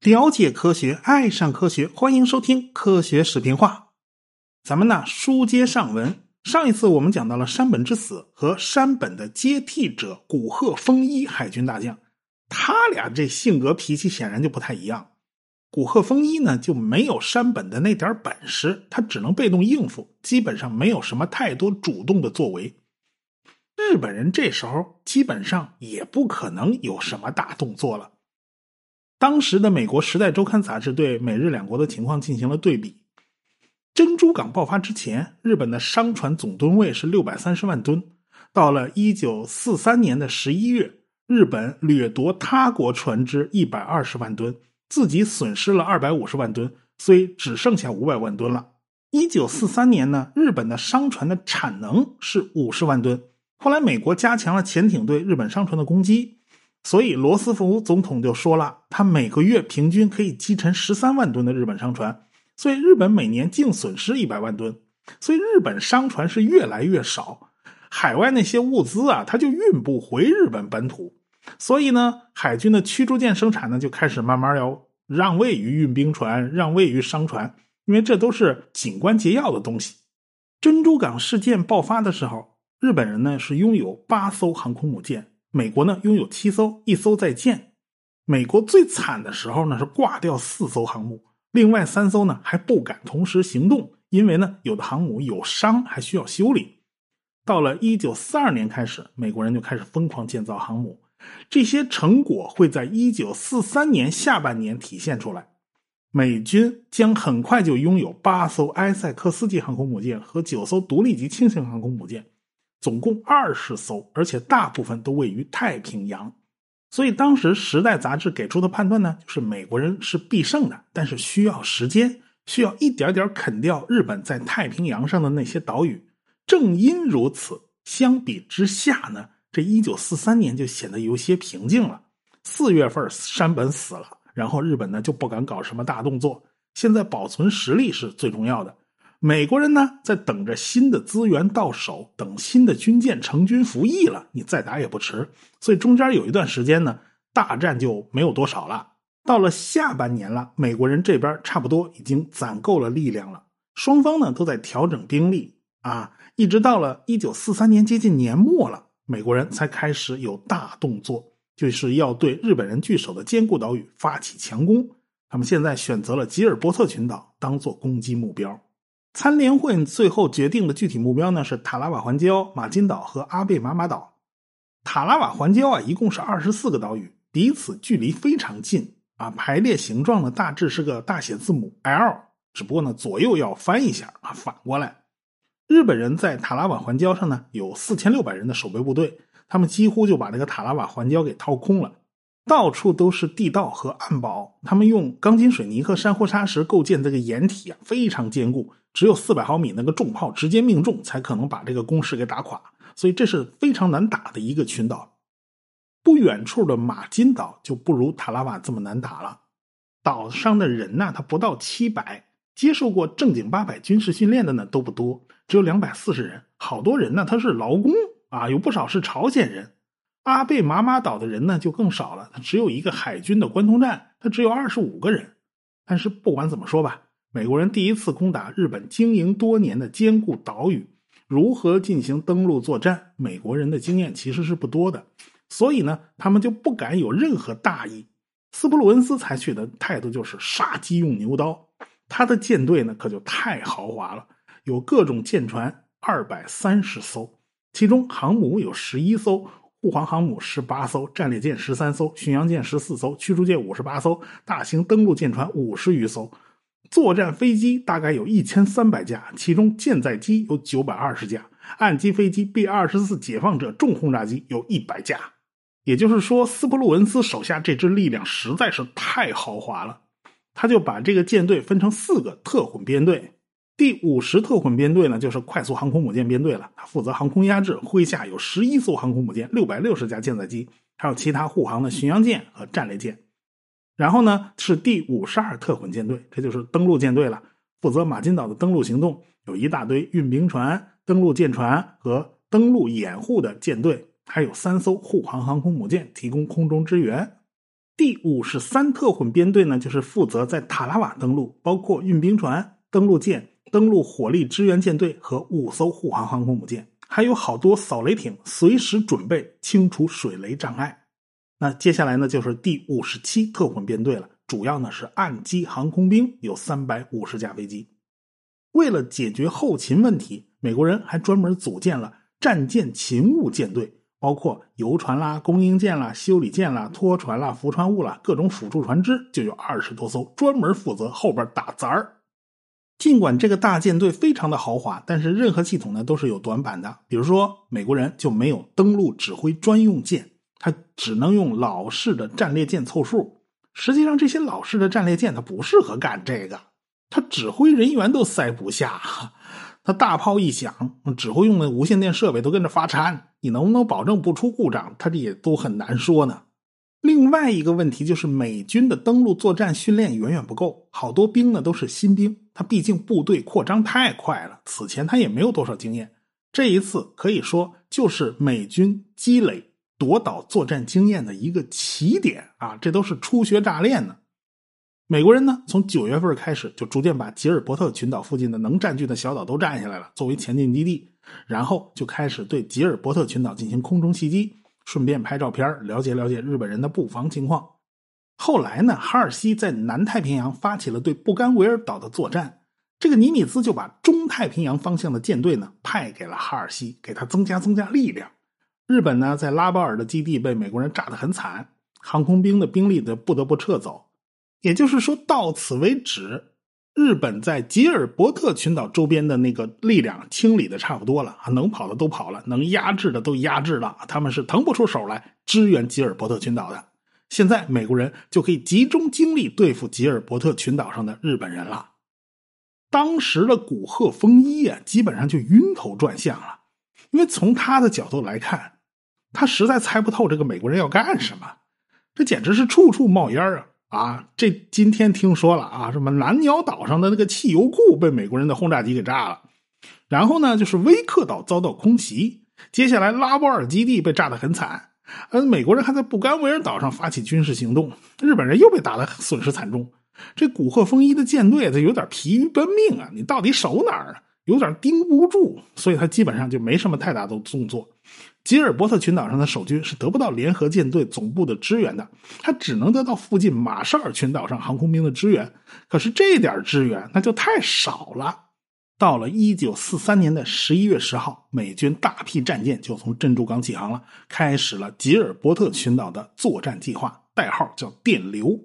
了解科学，爱上科学，欢迎收听《科学视频化》。咱们呢，书接上文。上一次我们讲到了山本之死和山本的接替者古贺丰一海军大将，他俩这性格脾气显然就不太一样。古贺丰一呢就没有山本的那点本事，他只能被动应付，基本上没有什么太多主动的作为。日本人这时候基本上也不可能有什么大动作了。当时的美国《时代周刊》杂志对美日两国的情况进行了对比。珍珠港爆发之前，日本的商船总吨位是六百三十万吨。到了一九四三年的十一月，日本掠夺他国船只一百二十万吨，自己损失了二百五十万吨，所以只剩下五百万吨了。一九四三年呢，日本的商船的产能是五十万吨。后来美国加强了潜艇对日本商船的攻击。所以罗斯福总统就说了，他每个月平均可以击沉十三万吨的日本商船，所以日本每年净损失一百万吨，所以日本商船是越来越少，海外那些物资啊，它就运不回日本本土，所以呢，海军的驱逐舰生产呢就开始慢慢要让位于运兵船，让位于商船，因为这都是紧关节要的东西。珍珠港事件爆发的时候，日本人呢是拥有八艘航空母舰。美国呢拥有七艘，一艘在建。美国最惨的时候呢是挂掉四艘航母，另外三艘呢还不敢同时行动，因为呢有的航母有伤还需要修理。到了一九四二年开始，美国人就开始疯狂建造航母，这些成果会在一九四三年下半年体现出来。美军将很快就拥有八艘埃塞克斯级航空母舰和九艘独立级轻型航空母舰。总共二十艘，而且大部分都位于太平洋，所以当时《时代》杂志给出的判断呢，就是美国人是必胜的，但是需要时间，需要一点点啃掉日本在太平洋上的那些岛屿。正因如此，相比之下呢，这一九四三年就显得有些平静了。四月份山本死了，然后日本呢就不敢搞什么大动作，现在保存实力是最重要的。美国人呢，在等着新的资源到手，等新的军舰成军服役了，你再打也不迟。所以中间有一段时间呢，大战就没有多少了。到了下半年了，美国人这边差不多已经攒够了力量了，双方呢都在调整兵力啊，一直到了一九四三年接近年末了，美国人才开始有大动作，就是要对日本人据守的坚固岛屿发起强攻。他们现在选择了吉尔伯特群岛当做攻击目标。参联会最后决定的具体目标呢是塔拉瓦环礁、马金岛和阿贝玛马岛。塔拉瓦环礁啊，一共是二十四个岛屿，彼此距离非常近啊，排列形状呢大致是个大写字母 L，只不过呢左右要翻一下啊，反过来。日本人在塔拉瓦环礁上呢有四千六百人的守备部队，他们几乎就把这个塔拉瓦环礁给掏空了。到处都是地道和暗堡，他们用钢筋水泥和珊瑚沙石构建这个掩体啊，非常坚固，只有四百毫米那个重炮直接命中才可能把这个工事给打垮，所以这是非常难打的一个群岛。不远处的马金岛就不如塔拉瓦这么难打了，岛上的人呢，他不到七百，接受过正经八百军事训练的呢都不多，只有两百四十人，好多人呢他是劳工啊，有不少是朝鲜人。阿贝玛马岛的人呢就更少了，他只有一个海军的关通站，他只有二十五个人。但是不管怎么说吧，美国人第一次攻打日本经营多年的坚固岛屿，如何进行登陆作战，美国人的经验其实是不多的，所以呢，他们就不敢有任何大意。斯普鲁恩斯采取的态度就是杀鸡用牛刀，他的舰队呢可就太豪华了，有各种舰船二百三十艘，其中航母有十一艘。护航航母十八艘，战列舰十三艘，巡洋舰十四艘，驱逐舰五十八艘，大型登陆舰船五十余艘，作战飞机大概有一千三百架，其中舰载机有九百二十架，岸基飞机 B 二十四解放者重轰炸机有一百架。也就是说，斯普鲁文斯手下这支力量实在是太豪华了，他就把这个舰队分成四个特混编队。第五十特混编队呢，就是快速航空母舰编队了，它负责航空压制，麾下有十一艘航空母舰，六百六十架舰载机，还有其他护航的巡洋舰和战列舰。然后呢，是第五十二特混舰队，这就是登陆舰队了，负责马金岛的登陆行动，有一大堆运兵船、登陆舰船和登陆掩护的舰队，还有三艘护航航空母舰提供空中支援。第五十三特混编队呢，就是负责在塔拉瓦登陆，包括运兵船、登陆舰、登陆火力支援舰队和五艘护航航空母舰，还有好多扫雷艇，随时准备清除水雷障碍。那接下来呢，就是第五十七特混编队了，主要呢是岸基航空兵，有三百五十架飞机。为了解决后勤问题，美国人还专门组建了战舰勤务舰队。包括游船啦、供应舰啦、修理舰啦、拖船啦、浮船坞啦，各种辅助船只就有二十多艘，专门负责后边打杂儿。尽管这个大舰队非常的豪华，但是任何系统呢都是有短板的。比如说，美国人就没有登陆指挥专用舰，他只能用老式的战列舰凑数。实际上，这些老式的战列舰它不适合干这个，他指挥人员都塞不下。他大炮一响，指挥用的无线电设备都跟着发颤。你能不能保证不出故障？他这也都很难说呢。另外一个问题就是，美军的登陆作战训练远远不够，好多兵呢都是新兵。他毕竟部队扩张太快了，此前他也没有多少经验。这一次可以说就是美军积累夺岛作战经验的一个起点啊！这都是初学乍练呢。美国人呢，从九月份开始就逐渐把吉尔伯特群岛附近的能占据的小岛都占下来了，作为前进基地。然后就开始对吉尔伯特群岛进行空中袭击，顺便拍照片了解了解日本人的布防情况。后来呢，哈尔西在南太平洋发起了对布干维尔岛的作战，这个尼米兹就把中太平洋方向的舰队呢派给了哈尔西，给他增加增加力量。日本呢，在拉包尔的基地被美国人炸得很惨，航空兵的兵力都不得不撤走。也就是说，到此为止，日本在吉尔伯特群岛周边的那个力量清理的差不多了啊，能跑的都跑了，能压制的都压制了，他们是腾不出手来支援吉尔伯特群岛的。现在美国人就可以集中精力对付吉尔伯特群岛上的日本人了。当时的古贺丰一啊，基本上就晕头转向了，因为从他的角度来看，他实在猜不透这个美国人要干什么，这简直是处处冒烟啊。啊，这今天听说了啊，什么南鸟岛上的那个汽油库被美国人的轰炸机给炸了，然后呢，就是威克岛遭到空袭，接下来拉波尔基地被炸得很惨，呃，美国人还在布干维尔岛上发起军事行动，日本人又被打得损失惨重，这古贺丰一的舰队他有点疲于奔命啊，你到底守哪儿啊？有点盯不住，所以他基本上就没什么太大的动作。吉尔伯特群岛上的守军是得不到联合舰队总部的支援的，他只能得到附近马绍尔群岛上航空兵的支援。可是这点支援那就太少了。到了一九四三年的十一月十号，美军大批战舰就从珍珠港起航了，开始了吉尔伯特群岛的作战计划，代号叫“电流”。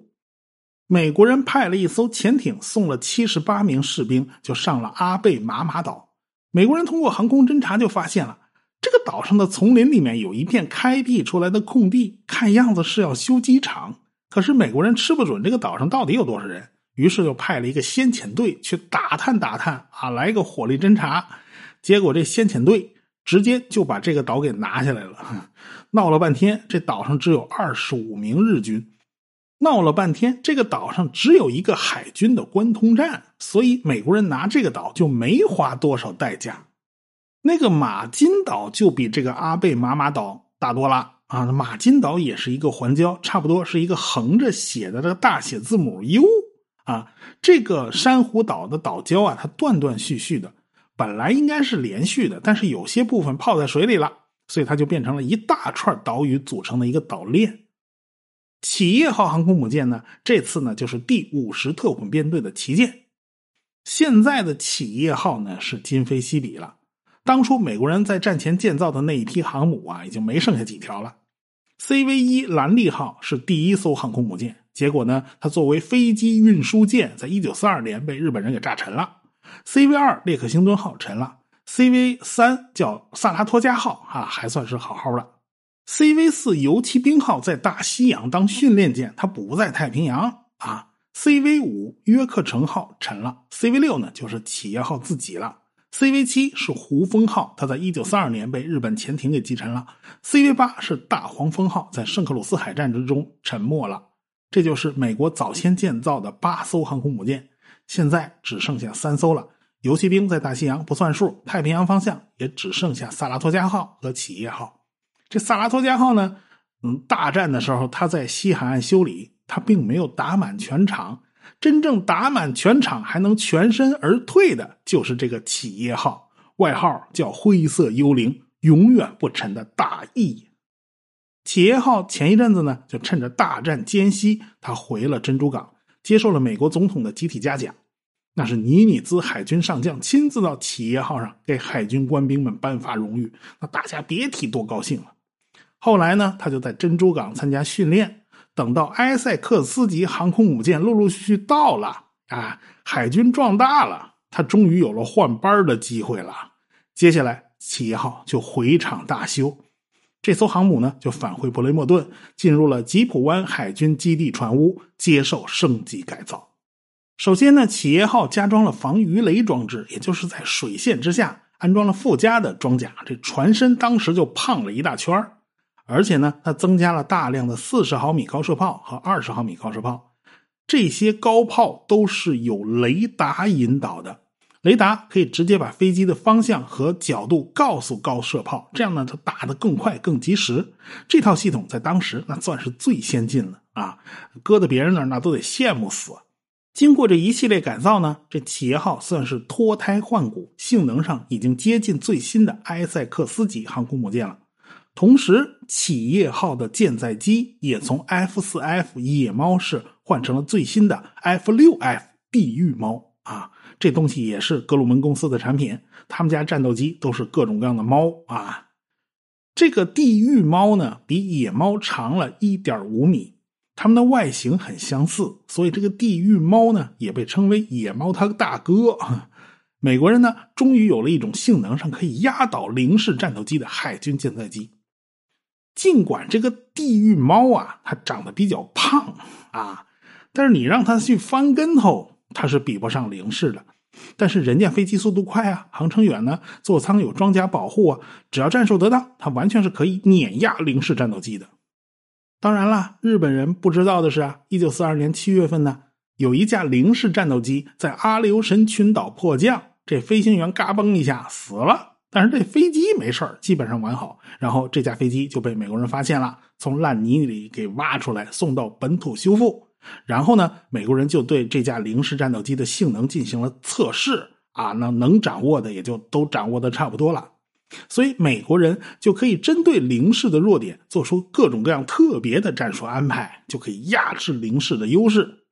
美国人派了一艘潜艇，送了七十八名士兵，就上了阿贝马马岛。美国人通过航空侦察就发现了，这个岛上的丛林里面有一片开辟出来的空地，看样子是要修机场。可是美国人吃不准这个岛上到底有多少人，于是就派了一个先遣队去打探打探啊，来个火力侦察。结果这先遣队直接就把这个岛给拿下来了。闹了半天，这岛上只有二十五名日军。闹了半天，这个岛上只有一个海军的关通站，所以美国人拿这个岛就没花多少代价。那个马金岛就比这个阿贝马马岛大多了啊！马金岛也是一个环礁，差不多是一个横着写的这个大写字母 U 啊。这个珊瑚岛的岛礁啊，它断断续续的，本来应该是连续的，但是有些部分泡在水里了，所以它就变成了一大串岛屿组成的一个岛链。企业号航空母舰呢？这次呢就是第五十特混编队的旗舰。现在的企业号呢是今非昔比了。当初美国人在战前建造的那一批航母啊，已经没剩下几条了。CV 一兰利号是第一艘航空母舰，结果呢，它作为飞机运输舰，在一九四二年被日本人给炸沉了。CV 二列克星敦号沉了，CV 三叫萨拉托加号啊，还算是好好的。CV 四游骑兵号在大西洋当训练舰，它不在太平洋啊。CV 五约克城号沉了，CV 六呢就是企业号自己了。CV 七是胡风号，它在一九四二年被日本潜艇给击沉了。CV 八是大黄蜂号，在圣克鲁斯海战之中沉没了。这就是美国早先建造的八艘航空母舰，现在只剩下三艘了，游骑兵在大西洋不算数，太平洋方向也只剩下萨拉托加号和企业号。这萨拉托加号呢，嗯，大战的时候他在西海岸修理，他并没有打满全场。真正打满全场还能全身而退的，就是这个企业号，外号叫“灰色幽灵”，永远不沉的大义。企业号前一阵子呢，就趁着大战间隙，他回了珍珠港，接受了美国总统的集体嘉奖。那是尼米兹海军上将亲自到企业号上给海军官兵们颁发荣誉，那大家别提多高兴了。后来呢，他就在珍珠港参加训练。等到埃塞克斯级航空母舰陆陆续续到了，啊，海军壮大了，他终于有了换班的机会了。接下来，企业号就回厂大修，这艘航母呢就返回布雷默顿，进入了吉普湾海军基地船坞，接受升级改造。首先呢，企业号加装了防鱼雷装置，也就是在水线之下安装了附加的装甲，这船身当时就胖了一大圈儿。而且呢，它增加了大量的四十毫米高射炮和二十毫米高射炮，这些高炮都是有雷达引导的，雷达可以直接把飞机的方向和角度告诉高射炮，这样呢，它打得更快更及时。这套系统在当时那算是最先进了啊，搁在别人那儿那都得羡慕死。经过这一系列改造呢，这企业号算是脱胎换骨，性能上已经接近最新的埃塞克斯级航空母舰了。同时，企业号的舰载机也从 F 四 F 野猫式换成了最新的 F 六 F 地狱猫啊！这东西也是格鲁门公司的产品，他们家战斗机都是各种各样的猫啊。这个地狱猫呢，比野猫长了一点五米，它们的外形很相似，所以这个地狱猫呢，也被称为野猫它大哥。美国人呢，终于有了一种性能上可以压倒零式战斗机的海军舰载机。尽管这个地狱猫啊，它长得比较胖啊，但是你让它去翻跟头，它是比不上零式的。但是人家飞机速度快啊，航程远呢，座舱有装甲保护啊，只要战术得当，它完全是可以碾压零式战斗机的。当然了，日本人不知道的是啊，一九四二年七月份呢，有一架零式战斗机在阿留申群岛迫降，这飞行员嘎嘣一下死了。但是这飞机没事基本上完好。然后这架飞机就被美国人发现了，从烂泥里给挖出来，送到本土修复。然后呢，美国人就对这架零式战斗机的性能进行了测试啊，那能掌握的也就都掌握的差不多了。所以美国人就可以针对零式的弱点，做出各种各样特别的战术安排，就可以压制零式的优势。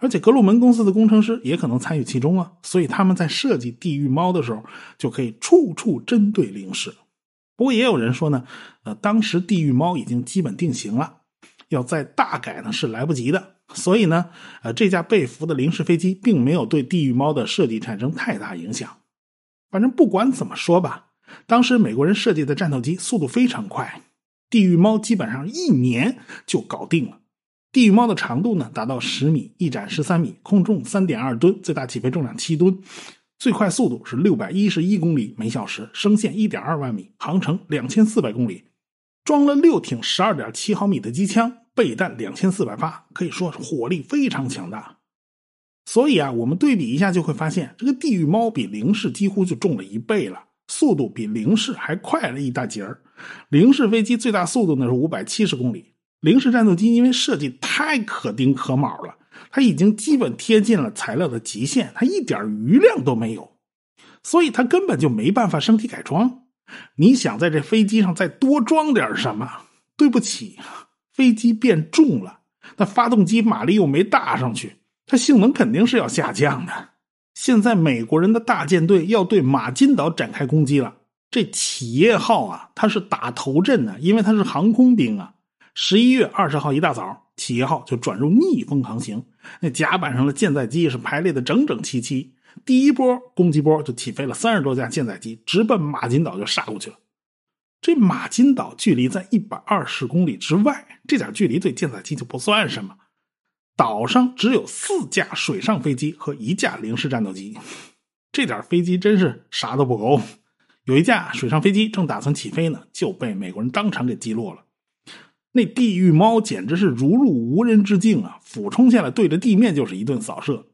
而且格鲁门公司的工程师也可能参与其中啊，所以他们在设计地狱猫的时候，就可以处处针对零式。不过也有人说呢，呃，当时地狱猫已经基本定型了，要再大改呢是来不及的。所以呢，呃，这架被俘的零式飞机并没有对地狱猫的设计产生太大影响。反正不管怎么说吧，当时美国人设计的战斗机速度非常快，地狱猫基本上一年就搞定了。地狱猫的长度呢达到十米，翼展十三米，空重三点二吨，最大起飞重量七吨，最快速度是六百一十一公里每小时，升限一点二万米，航程两千四百公里，装了六挺十二点七毫米的机枪，备弹两千四百发，可以说是火力非常强大。所以啊，我们对比一下就会发现，这个地狱猫比零式几乎就重了一倍了，速度比零式还快了一大截儿。零式飞机最大速度呢是五百七十公里。零式战斗机因为设计太可丁可卯了，它已经基本贴近了材料的极限，它一点余量都没有，所以它根本就没办法升级改装。你想在这飞机上再多装点什么？对不起，飞机变重了，那发动机马力又没大上去，它性能肯定是要下降的。现在美国人的大舰队要对马金岛展开攻击了，这企业号啊，它是打头阵的，因为它是航空兵啊。十一月二十号一大早，企业号就转入逆风航行。那甲板上的舰载机是排列的整整齐齐。第一波攻击波就起飞了三十多架舰载机，直奔马金岛就杀过去了。这马金岛距离在一百二十公里之外，这点距离对舰载机就不算什么。岛上只有四架水上飞机和一架零式战斗机，这点飞机真是啥都不够。有一架水上飞机正打算起飞呢，就被美国人当场给击落了。那地狱猫简直是如入无人之境啊！俯冲下来，对着地面就是一顿扫射。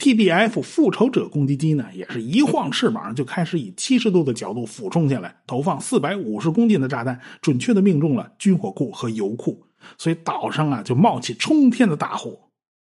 TBF 复仇者攻击机呢，也是一晃翅膀就开始以七十度的角度俯冲下来，投放四百五十公斤的炸弹，准确的命中了军火库和油库，所以岛上啊就冒起冲天的大火。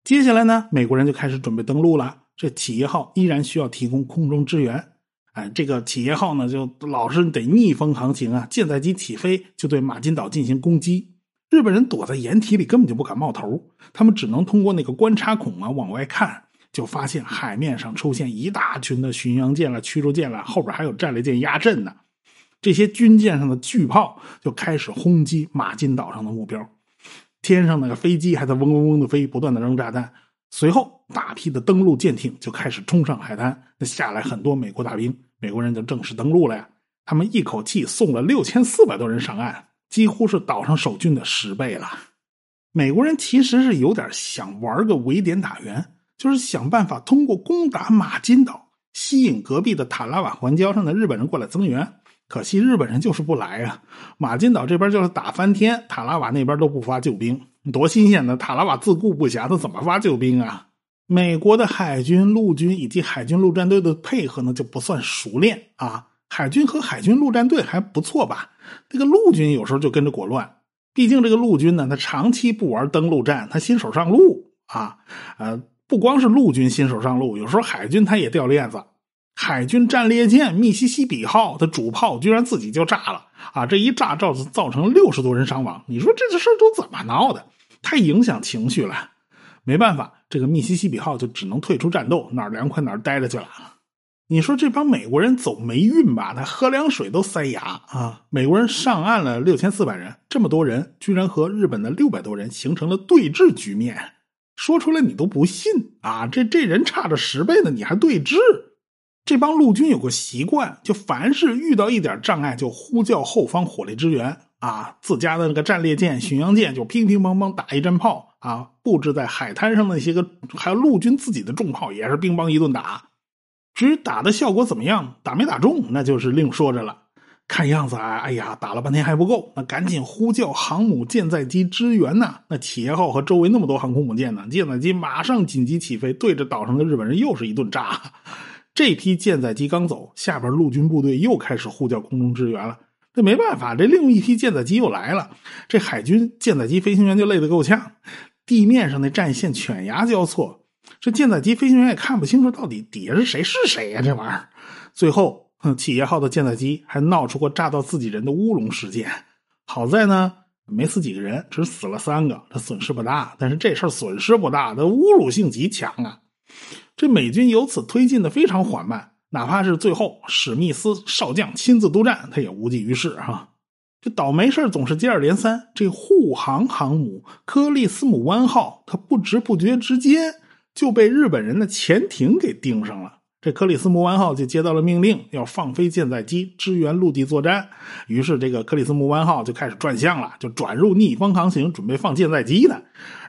接下来呢，美国人就开始准备登陆了。这企业号依然需要提供空中支援。哎，这个企业号呢，就老是得逆风航行啊。舰载机起飞就对马金岛进行攻击。日本人躲在掩体里，根本就不敢冒头。他们只能通过那个观察孔啊往外看，就发现海面上出现一大群的巡洋舰了、驱逐舰了，后边还有战列舰压阵呢。这些军舰上的巨炮就开始轰击马金岛上的目标。天上那个飞机还在嗡嗡嗡的飞，不断的扔炸弹。随后，大批的登陆舰艇就开始冲上海滩。那下来很多美国大兵，美国人就正式登陆了呀。他们一口气送了六千四百多人上岸，几乎是岛上守军的十倍了。美国人其实是有点想玩个围点打援，就是想办法通过攻打马金岛，吸引隔壁的塔拉瓦环礁上的日本人过来增援。可惜日本人就是不来啊！马金岛这边就是打翻天，塔拉瓦那边都不发救兵，多新鲜呢！塔拉瓦自顾不暇，他怎么发救兵啊？美国的海军、陆军以及海军陆战队的配合呢，就不算熟练啊。海军和海军陆战队还不错吧？这个陆军有时候就跟着裹乱，毕竟这个陆军呢，他长期不玩登陆战，他新手上路啊。呃，不光是陆军新手上路，有时候海军他也掉链子。海军战列舰密西西比号的主炮居然自己就炸了啊！这一炸造造成六十多人伤亡，你说这事都怎么闹的？太影响情绪了。没办法，这个密西西比号就只能退出战斗，哪儿凉快哪儿待着去了。你说这帮美国人走霉运吧？他喝凉水都塞牙啊！美国人上岸了六千四百人，这么多人居然和日本的六百多人形成了对峙局面，说出来你都不信啊！这这人差着十倍呢，你还对峙？这帮陆军有个习惯，就凡是遇到一点障碍，就呼叫后方火力支援啊！自家的那个战列舰、巡洋舰就乒乒乓乓打一阵炮啊！布置在海滩上那些个，还有陆军自己的重炮也是乒乓一顿打。至于打的效果怎么样，打没打中，那就是另说着了。看样子啊，哎呀，打了半天还不够，那赶紧呼叫航母舰载机支援呐！那企业号和周围那么多航空母舰呢，舰载机马上紧急起飞，对着岛上的日本人又是一顿炸。这批舰载机刚走，下边陆军部队又开始呼叫空中支援了。这没办法，这另一批舰载机又来了。这海军舰载机飞行员就累得够呛，地面上的战线犬牙交错，这舰载机飞行员也看不清楚到底底下是谁是谁呀？这玩意儿，最后，企业号的舰载机还闹出过炸到自己人的乌龙事件。好在呢，没死几个人，只死了三个，这损失不大。但是这事儿损失不大，它侮辱性极强啊。这美军由此推进的非常缓慢，哪怕是最后史密斯少将亲自督战，他也无济于事哈。这倒霉事总是接二连三。这护航航母克利斯姆湾号，它不知不觉之间就被日本人的潜艇给盯上了。这克里斯姆湾号就接到了命令，要放飞舰载机支援陆地作战。于是，这个克里斯姆湾号就开始转向了，就转入逆风航行，准备放舰载机的。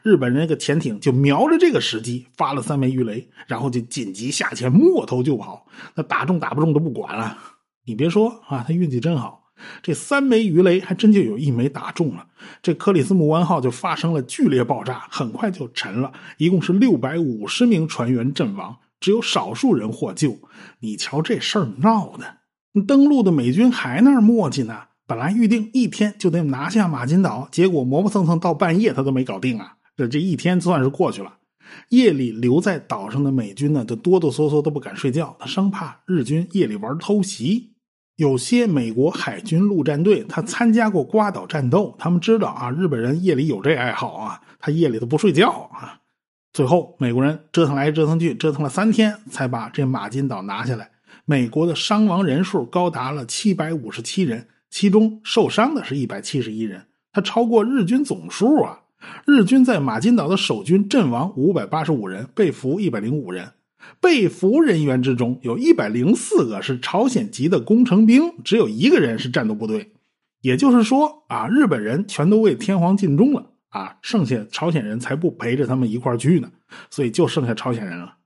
日本人那个潜艇就瞄着这个时机发了三枚鱼雷，然后就紧急下潜，摸头就跑。那打中打不中都不管了。你别说啊，他运气真好，这三枚鱼雷还真就有一枚打中了。这克里斯姆湾号就发生了剧烈爆炸，很快就沉了，一共是六百五十名船员阵亡。只有少数人获救，你瞧这事儿闹的！登陆的美军还那儿磨叽呢。本来预定一天就得拿下马金岛，结果磨磨蹭蹭到半夜他都没搞定啊！这这一天算是过去了。夜里留在岛上的美军呢，都哆哆嗦嗦都不敢睡觉，他生怕日军夜里玩偷袭。有些美国海军陆战队他参加过瓜岛战斗，他们知道啊，日本人夜里有这爱好啊，他夜里都不睡觉啊。最后，美国人折腾来折腾去，折腾了三天，才把这马金岛拿下来。美国的伤亡人数高达了七百五十七人，其中受伤的是一百七十一人，他超过日军总数啊！日军在马金岛的守军阵亡五百八十五人，被俘一百零五人。被俘人员之中，有一百零四个是朝鲜籍的工程兵，只有一个人是战斗部队。也就是说啊，日本人全都为天皇尽忠了。啊，剩下朝鲜人才不陪着他们一块去呢，所以就剩下朝鲜人了。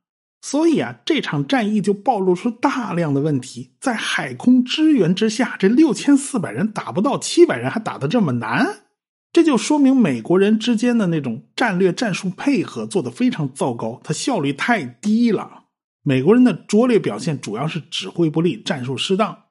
所以啊，这场战役就暴露出大量的问题。在海空支援之下，这六千四百人打不到七百人，还打得这么难。这就说明美国人之间的那种战略战术配合做得非常糟糕，它效率太低了。美国人的拙劣表现主要是指挥不力、战术失当。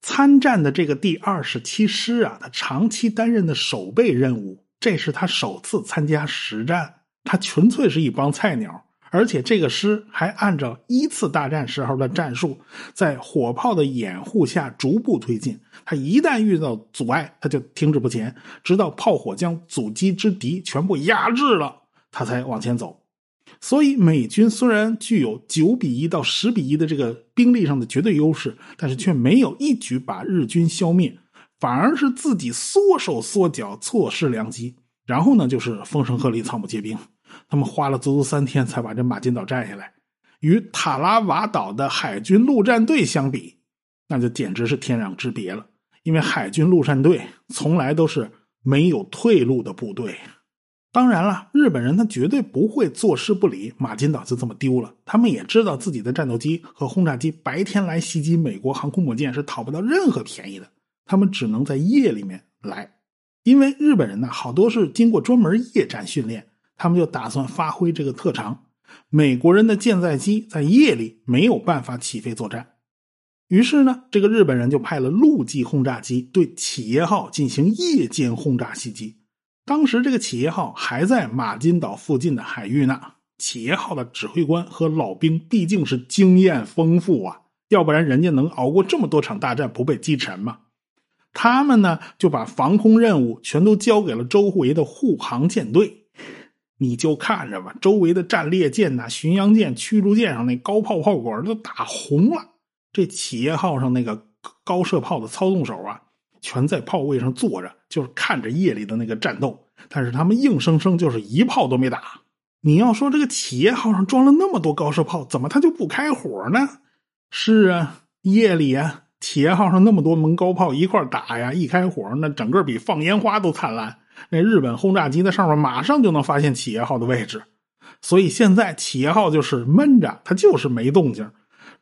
参战的这个第二十七师啊，他长期担任的守备任务，这是他首次参加实战，他纯粹是一帮菜鸟。而且这个师还按照一次大战时候的战术，在火炮的掩护下逐步推进。他一旦遇到阻碍，他就停止不前，直到炮火将阻击之敌全部压制了，他才往前走。所以美军虽然具有九比一到十比一的这个兵力上的绝对优势，但是却没有一举把日军消灭，反而是自己缩手缩脚，错失良机。然后呢，就是风声鹤唳，草木皆兵。他们花了足足三天才把这马金岛占下来，与塔拉瓦岛的海军陆战队相比，那就简直是天壤之别了。因为海军陆战队从来都是没有退路的部队。当然了，日本人他绝对不会坐视不理，马金岛就这么丢了。他们也知道自己的战斗机和轰炸机白天来袭击美国航空母舰是讨不到任何便宜的，他们只能在夜里面来，因为日本人呢好多是经过专门夜战训练。他们就打算发挥这个特长，美国人的舰载机在夜里没有办法起飞作战，于是呢，这个日本人就派了陆基轰炸机对企业号进行夜间轰炸袭击。当时这个企业号还在马金岛附近的海域呢。企业号的指挥官和老兵毕竟是经验丰富啊，要不然人家能熬过这么多场大战不被击沉吗？他们呢就把防空任务全都交给了周围的护航舰队。你就看着吧，周围的战列舰呐、巡洋舰、驱逐舰上那高炮炮管都打红了。这企业号上那个高射炮的操纵手啊，全在炮位上坐着，就是看着夜里的那个战斗。但是他们硬生生就是一炮都没打。你要说这个企业号上装了那么多高射炮，怎么它就不开火呢？是啊，夜里啊，企业号上那么多门高炮一块打呀，一开火，那整个比放烟花都灿烂。那日本轰炸机在上面马上就能发现企业号的位置，所以现在企业号就是闷着，它就是没动静。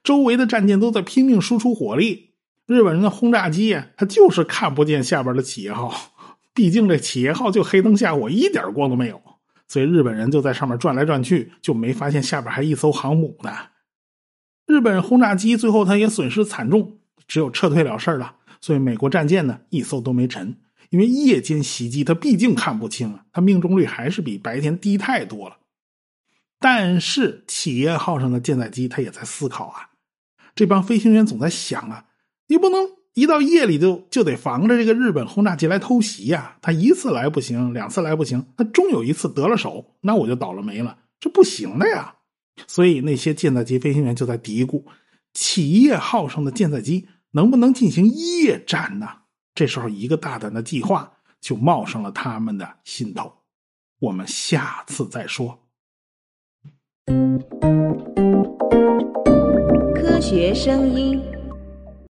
周围的战舰都在拼命输出火力，日本人的轰炸机呀，它就是看不见下边的企业号。毕竟这企业号就黑灯瞎火，一点光都没有，所以日本人就在上面转来转去，就没发现下边还一艘航母呢。日本轰炸机最后它也损失惨重，只有撤退了事了。所以美国战舰呢，一艘都没沉。因为夜间袭击，他毕竟看不清啊，他命中率还是比白天低太多了。但是企业号上的舰载机，他也在思考啊。这帮飞行员总在想啊，你不能一到夜里就就得防着这个日本轰炸机来偷袭呀。他一次来不行，两次来不行，他终有一次得了手，那我就倒了霉了，这不行的呀。所以那些舰载机飞行员就在嘀咕：企业号上的舰载机能不能进行夜战呢？这时候，一个大胆的计划就冒上了他们的心头。我们下次再说。科学声音。